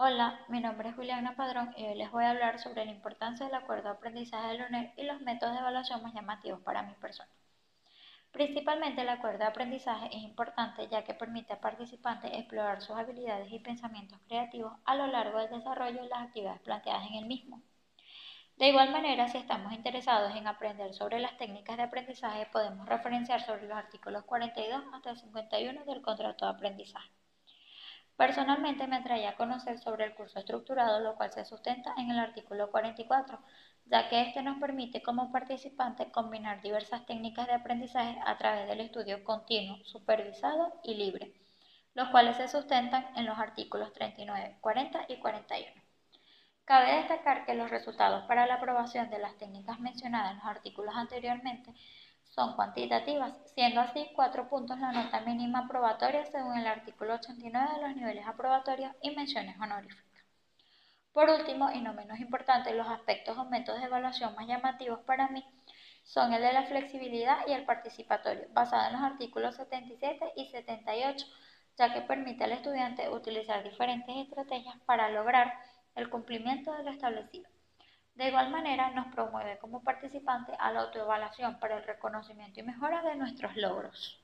Hola, mi nombre es Juliana Padrón y hoy les voy a hablar sobre la importancia del acuerdo de aprendizaje de UNED y los métodos de evaluación más llamativos para mi persona. Principalmente el acuerdo de aprendizaje es importante ya que permite a participantes explorar sus habilidades y pensamientos creativos a lo largo del desarrollo de las actividades planteadas en el mismo. De igual manera, si estamos interesados en aprender sobre las técnicas de aprendizaje, podemos referenciar sobre los artículos 42 hasta 51 del contrato de aprendizaje. Personalmente me atraía a conocer sobre el curso estructurado, lo cual se sustenta en el artículo 44, ya que este nos permite como participantes combinar diversas técnicas de aprendizaje a través del estudio continuo, supervisado y libre, los cuales se sustentan en los artículos 39, 40 y 41. Cabe destacar que los resultados para la aprobación de las técnicas mencionadas en los artículos anteriormente son cuantitativas, siendo así cuatro puntos la nota mínima aprobatoria según el artículo 89 de los niveles aprobatorios y menciones honoríficas. Por último, y no menos importante, los aspectos o métodos de evaluación más llamativos para mí son el de la flexibilidad y el participatorio, basado en los artículos 77 y 78, ya que permite al estudiante utilizar diferentes estrategias para lograr el cumplimiento de lo establecido. De igual manera, nos promueve como participante a la autoevaluación para el reconocimiento y mejora de nuestros logros.